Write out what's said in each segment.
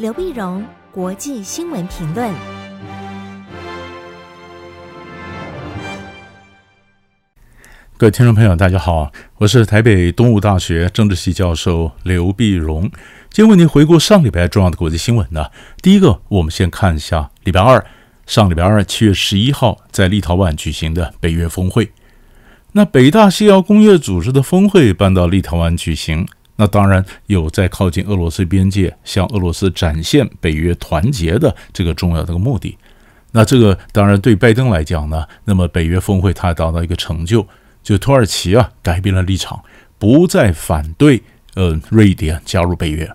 刘碧荣，国际新闻评论。各位听众朋友，大家好，我是台北东吴大学政治系教授刘碧荣。今天为您回顾上礼拜重要的国际新闻呢。第一个，我们先看一下礼拜二，上礼拜二七月十一号在立陶宛举行的北约峰会。那北大西洋工业组织的峰会搬到立陶宛举行，那当然有在靠近俄罗斯边界，向俄罗斯展现北约团结的这个重要的目的。那这个当然对拜登来讲呢，那么北约峰会他达到一个成就。就土耳其啊，改变了立场，不再反对呃瑞典加入北约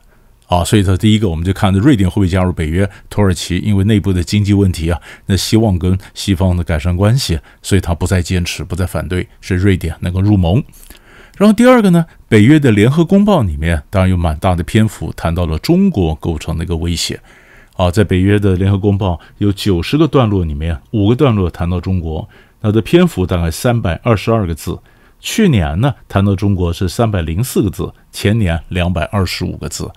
啊，所以说第一个我们就看着瑞典会不会加入北约。土耳其因为内部的经济问题啊，那希望跟西方的改善关系，所以他不再坚持，不再反对，是瑞典能够入盟。然后第二个呢，北约的联合公报里面当然有蛮大的篇幅谈到了中国构成的一个威胁啊，在北约的联合公报有九十个段落里面，五个段落谈到中国。它的篇幅大概三百二十二个字，去年呢谈到中国是三百零四个字，前年两百二十五个字，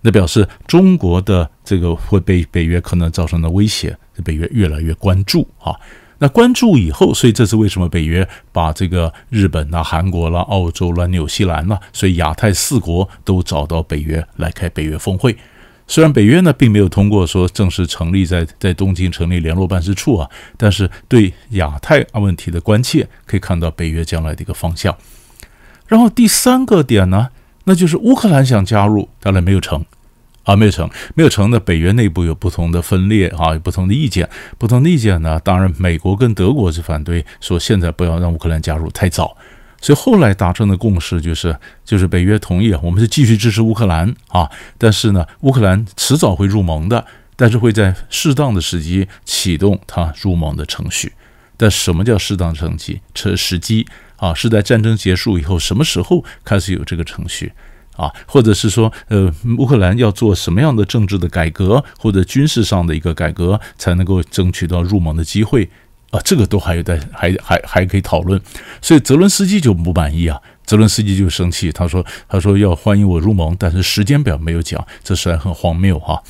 那表示中国的这个会被北约可能造成的威胁，北约越来越关注啊。那关注以后，所以这是为什么北约把这个日本啦、韩国啦、澳洲啦、纽西兰啦，所以亚太四国都找到北约来开北约峰会。虽然北约呢并没有通过说正式成立在在东京成立联络办事处啊，但是对亚太问题的关切可以看到北约将来的一个方向。然后第三个点呢，那就是乌克兰想加入，当然没有成啊，没有成，没有成的。北约内部有不同的分裂啊，有不同的意见，不同的意见呢，当然美国跟德国是反对，说现在不要让乌克兰加入太早。所以后来达成的共识就是，就是北约同意，我们是继续支持乌克兰啊，但是呢，乌克兰迟早会入盟的，但是会在适当的时机启动它入盟的程序。但什么叫适当程序？这时机啊，是在战争结束以后，什么时候开始有这个程序啊？或者是说，呃，乌克兰要做什么样的政治的改革，或者军事上的一个改革，才能够争取到入盟的机会？啊，这个都还有待，还还还可以讨论，所以泽伦斯基就不满意啊，泽伦斯基就生气，他说他说要欢迎我入盟，但是时间表没有讲，这实在很荒谬、啊。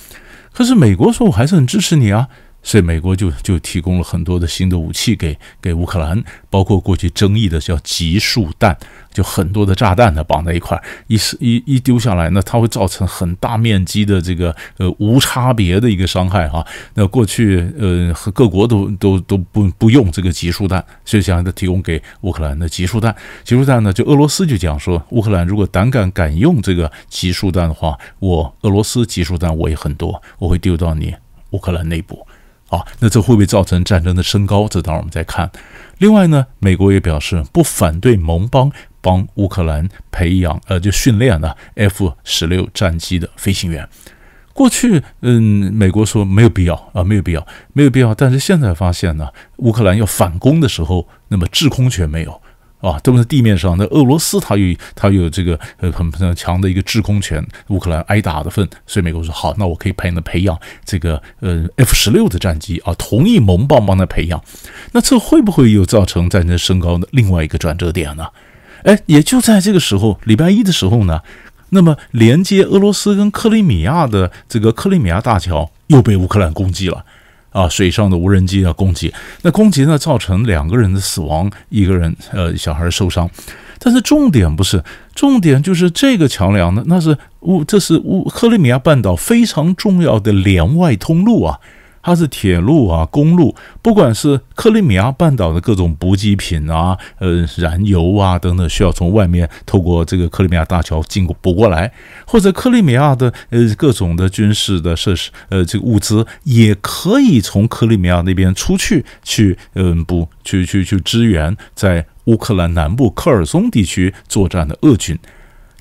可是美国说我还是很支持你啊。所以美国就就提供了很多的新的武器给给乌克兰，包括过去争议的叫集束弹，就很多的炸弹呢绑在一块儿，一一一丢下来呢，它会造成很大面积的这个呃无差别的一个伤害哈。那过去呃和各国都 都都不不用这个集束弹，所以想要提供给乌克兰的集束弹。集束弹呢，就俄罗斯就讲说，乌克兰如果胆敢敢用这个集束弹的话，我俄罗斯集束弹我也很多，我会丢到你乌克兰内部。啊，那这会不会造成战争的升高？这当然我们再看。另外呢，美国也表示不反对盟邦帮乌克兰培养呃，就训练呢 F 十六战机的飞行员。过去，嗯，美国说没有必要啊，没有必要，没有必要。但是现在发现呢，乌克兰要反攻的时候，那么制空权没有。啊，都是地面上。那俄罗斯它有它有这个呃很很强的一个制空权，乌克兰挨打的份，所以美国说好，那我可以派人培养这个呃 F 十六的战机啊，同意盟邦帮他培养。那这会不会又造成战争升高的另外一个转折点呢？哎，也就在这个时候，礼拜一的时候呢，那么连接俄罗斯跟克里米亚的这个克里米亚大桥又被乌克兰攻击了。啊，水上的无人机要攻击，那攻击呢，造成两个人的死亡，一个人呃小孩受伤，但是重点不是，重点就是这个桥梁呢，那是乌，这是乌克里米亚半岛非常重要的连外通路啊。它是铁路啊，公路，不管是克里米亚半岛的各种补给品啊，呃，燃油啊等等，需要从外面透过这个克里米亚大桥进补过来，或者克里米亚的呃各种的军事的设施，呃，这个物资也可以从克里米亚那边出去，去嗯补去去去支援在乌克兰南部科尔松地区作战的俄军。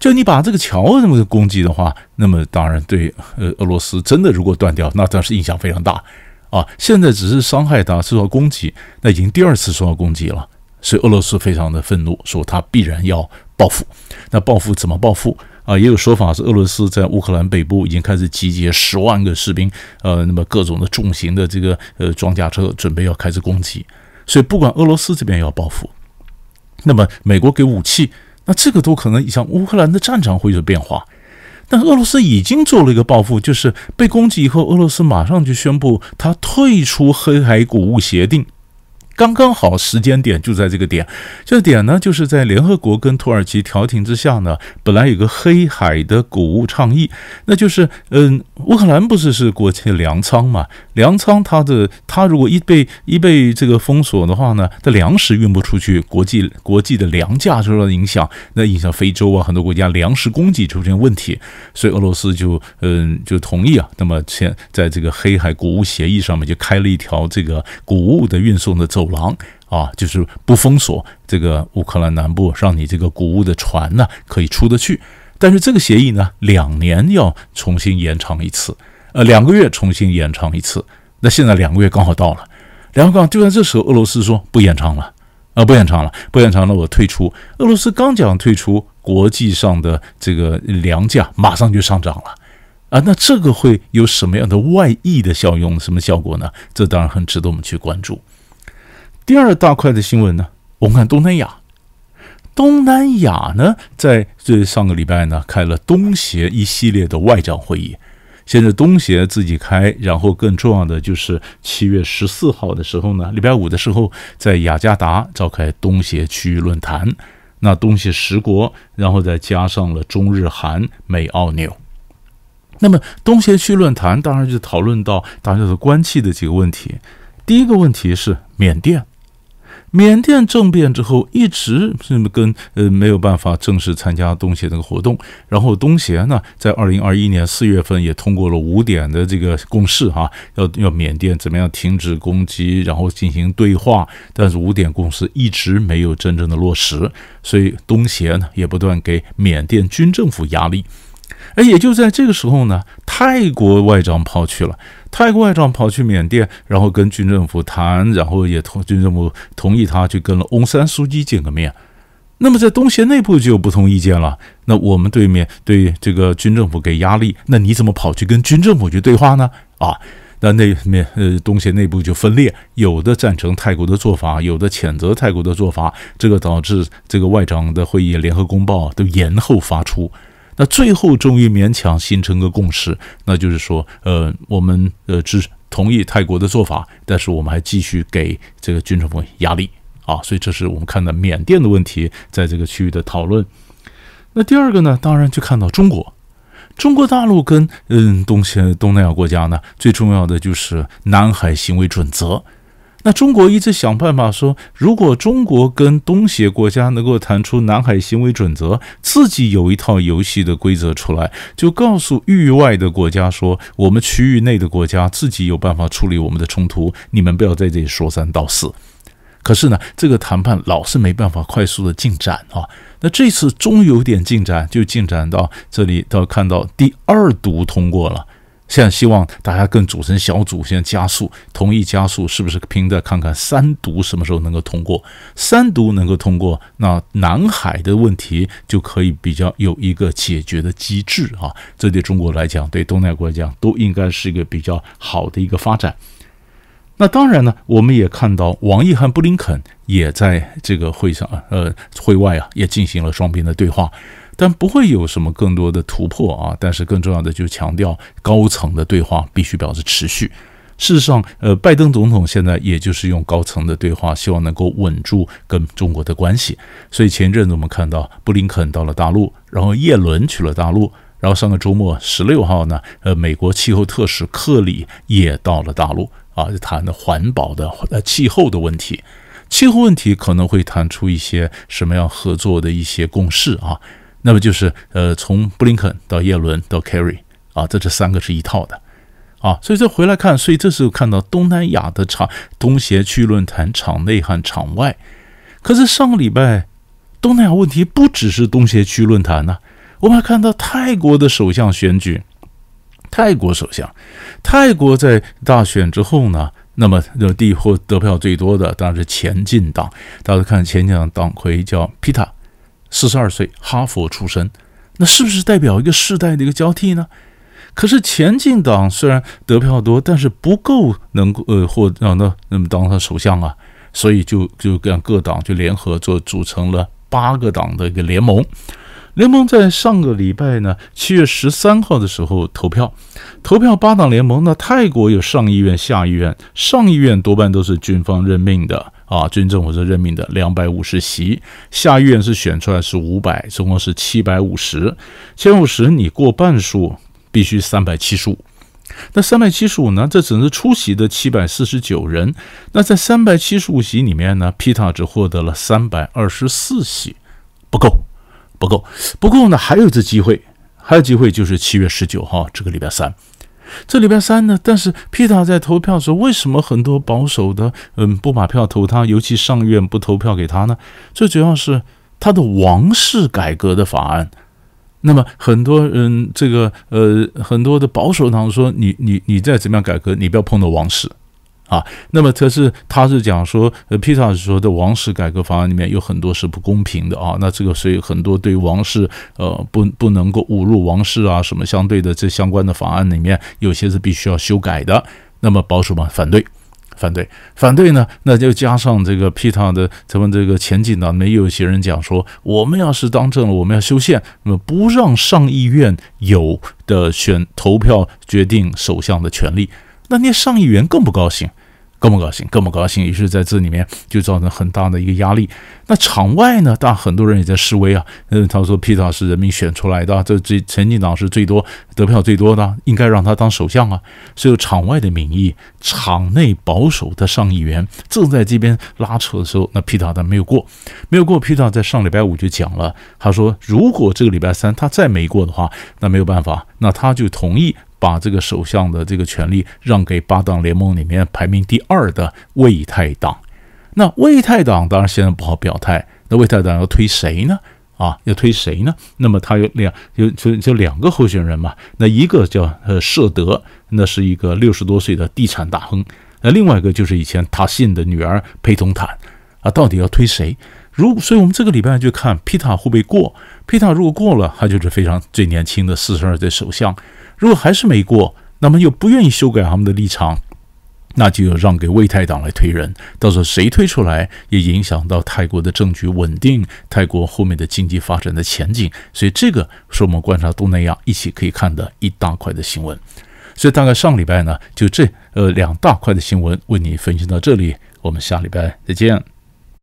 就你把这个桥这么攻击的话，那么当然对呃俄罗斯真的如果断掉，那当然是影响非常大啊。现在只是伤害他受到攻击，那已经第二次受到攻击了，所以俄罗斯非常的愤怒，说他必然要报复。那报复怎么报复啊？也有说法是俄罗斯在乌克兰北部已经开始集结十万个士兵，呃，那么各种的重型的这个呃装甲车准备要开始攻击。所以不管俄罗斯这边要报复，那么美国给武器。那这个都可能影响乌克兰的战场会有变化。但俄罗斯已经做了一个报复，就是被攻击以后，俄罗斯马上就宣布他退出黑海谷物协定。刚刚好时间点就在这个点，这个点呢，就是在联合国跟土耳其调停之下呢，本来有个黑海的谷物倡议，那就是，嗯，乌克兰不是是国际粮仓嘛？粮仓它的它如果一被一被这个封锁的话呢，它粮食运不出去，国际国际的粮价受到影响，那影响非洲啊很多国家粮食供给出现问题，所以俄罗斯就嗯就同意啊，那么现在这个黑海谷物协议上面就开了一条这个谷物的运送的走廊啊，就是不封锁这个乌克兰南部，让你这个谷物的船呢可以出得去。但是这个协议呢，两年要重新延长一次，呃，两个月重新延长一次。那现在两个月刚好到了，两个月就在这时候，俄罗斯说不延长了，啊，不延长了，不延长了，我退出。俄罗斯刚讲退出，国际上的这个粮价马上就上涨了，啊，那这个会有什么样的外溢的效用，什么效果呢？这当然很值得我们去关注。第二大块的新闻呢，我们看东南亚。东南亚呢，在这上个礼拜呢，开了东协一系列的外长会议。现在东协自己开，然后更重要的就是七月十四号的时候呢，礼拜五的时候，在雅加达召开东协区域论坛。那东协十国，然后再加上了中日韩美澳纽。那么东协区论坛当然就讨论到大家的关切的几个问题。第一个问题是缅甸。缅甸政变之后，一直是跟呃没有办法正式参加东协这个活动。然后东协呢，在二零二一年四月份也通过了五点的这个共识哈，要要缅甸怎么样停止攻击，然后进行对话。但是五点共识一直没有真正的落实，所以东协呢也不断给缅甸军政府压力。而也就在这个时候呢，泰国外长跑去了。泰国外长跑去缅甸，然后跟军政府谈，然后也同军政府同意他去跟了翁山书记见个面。那么在东协内部就有不同意见了。那我们对面对这个军政府给压力，那你怎么跑去跟军政府去对话呢？啊，那那面呃东协内部就分裂，有的赞成泰国的做法，有的谴责泰国的做法，这个导致这个外长的会议联合公报都延后发出。那最后终于勉强形成个共识，那就是说，呃，我们呃只同意泰国的做法，但是我们还继续给这个军政府压力啊，所以这是我们看到缅甸的问题在这个区域的讨论。那第二个呢，当然就看到中国，中国大陆跟嗯东西东南亚国家呢，最重要的就是南海行为准则。那中国一直想办法说，如果中国跟东协国家能够谈出南海行为准则，自己有一套游戏的规则出来，就告诉域外的国家说，我们区域内的国家自己有办法处理我们的冲突，你们不要在这里说三道四。可是呢，这个谈判老是没办法快速的进展啊。那这次终有点进展，就进展到这里，到看到第二读通过了。现在希望大家更组成小组，现在加速同意加速，是不是拼的看看三读什么时候能够通过？三读能够通过，那南海的问题就可以比较有一个解决的机制啊！这对中国来讲，对东南亚国家来讲，都应该是一个比较好的一个发展。那当然呢，我们也看到王毅和布林肯也在这个会上，呃，会外啊，也进行了双边的对话。但不会有什么更多的突破啊！但是更重要的就是强调高层的对话必须表示持续。事实上，呃，拜登总统现在也就是用高层的对话，希望能够稳住跟中国的关系。所以前阵子我们看到布林肯到了大陆，然后叶伦去了大陆，然后上个周末十六号呢，呃，美国气候特使克里也到了大陆啊，就谈的环保的呃气候的问题。气候问题可能会谈出一些什么样合作的一些共识啊。那么就是呃，从布林肯到耶伦到 Kerry 啊，这这三个是一套的啊，所以这回来看，所以这时候看到东南亚的场东协区论坛场内和场外，可是上个礼拜东南亚问题不只是东协区论坛呢，我们还看到泰国的首相选举，泰国首相，泰国在大选之后呢，那么的第获得票最多的当然是前进党，大家看前进党党魁叫皮塔。四十二岁，哈佛出身，那是不是代表一个世代的一个交替呢？可是前进党虽然得票多，但是不够能够呃获让他那么当他首相啊，所以就就跟各党就联合做组成了八个党的一个联盟。联盟在上个礼拜呢，七月十三号的时候投票，投票八党联盟呢，泰国有上议院、下议院，上议院多半都是军方任命的啊，军政府是任命的两百五十席，下议院是选出来是五百，总共是七百五十，七百五十你过半数必须三百七十五，那三百七十五呢，这只是出席的七百四十九人，那在三百七十五席里面呢，皮塔只获得了三百二十四席，不够。不够，不够呢，还有一次机会，还有机会就是七月十九号这个礼拜三，这礼拜三呢，但是皮塔在投票的时候，为什么很多保守的嗯不把票投他，尤其上院不投票给他呢？最主要是他的王室改革的法案，那么很多人这个呃很多的保守党说，你你你再怎么样改革，你不要碰到王室。啊，那么可是他是讲说，呃，皮塔是说的王室改革法案里面有很多是不公平的啊，那这个所以很多对王室，呃，不不能够侮辱王室啊，什么相对的这相关的法案里面有些是必须要修改的。那么保守党反对，反对，反对呢，那就加上这个皮塔的咱们这个前进党里面又有些人讲说，我们要是当政了，我们要修宪，那么不让上议院有的选投票决定首相的权利，那那上议员更不高兴。更不高兴，更不高兴，于是在这里面就造成很大的一个压力。那场外呢，当然很多人也在示威啊。嗯，他说皮塔是人民选出来的，这这前进党是最多得票最多的，应该让他当首相啊。所以场外的民意，场内保守的上议员正在这边拉扯的时候，那皮塔他没有过，没有过。皮塔在上礼拜五就讲了，他说如果这个礼拜三他再没过的话，那没有办法，那他就同意。把这个首相的这个权力让给八党联盟里面排名第二的为泰党。那为泰党当然现在不好表态。那为泰党要推谁呢？啊，要推谁呢？那么他有两，有就就两个候选人嘛。那一个叫呃舍德，那是一个六十多岁的地产大亨。那另外一个就是以前塔信的女儿裴通坦。啊，到底要推谁？如所以，我们这个礼拜就看皮塔会不会过。皮塔如果过了，他就是非常最年轻的四十二岁首相。如果还是没过，那么又不愿意修改他们的立场，那就要让给为泰党来推人。到时候谁推出来，也影响到泰国的政局稳定，泰国后面的经济发展的前景。所以这个是我们观察东南亚一起可以看的一大块的新闻。所以大概上礼拜呢，就这呃两大块的新闻为你分析到这里，我们下礼拜再见。